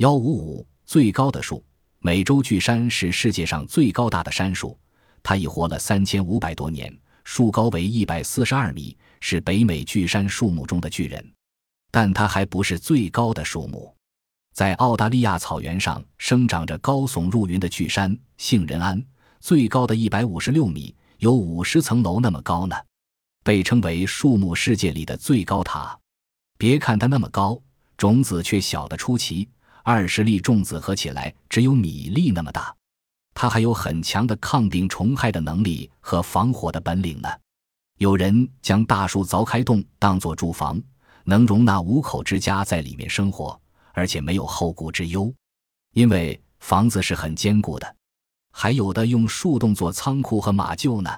幺五五最高的树，美洲巨山是世界上最高大的杉树，它已活了三千五百多年，树高为一百四十二米，是北美巨杉树木中的巨人。但它还不是最高的树木，在澳大利亚草原上生长着高耸入云的巨杉杏仁桉，最高的一百五十六米，有五十层楼那么高呢，被称为树木世界里的最高塔。别看它那么高，种子却小得出奇，二十粒种子合起来只有米粒那么大。它还有很强的抗病虫害的能力和防火的本领呢。有人将大树凿开洞当作住房。能容纳五口之家在里面生活，而且没有后顾之忧，因为房子是很坚固的。还有的用树洞做仓库和马厩呢。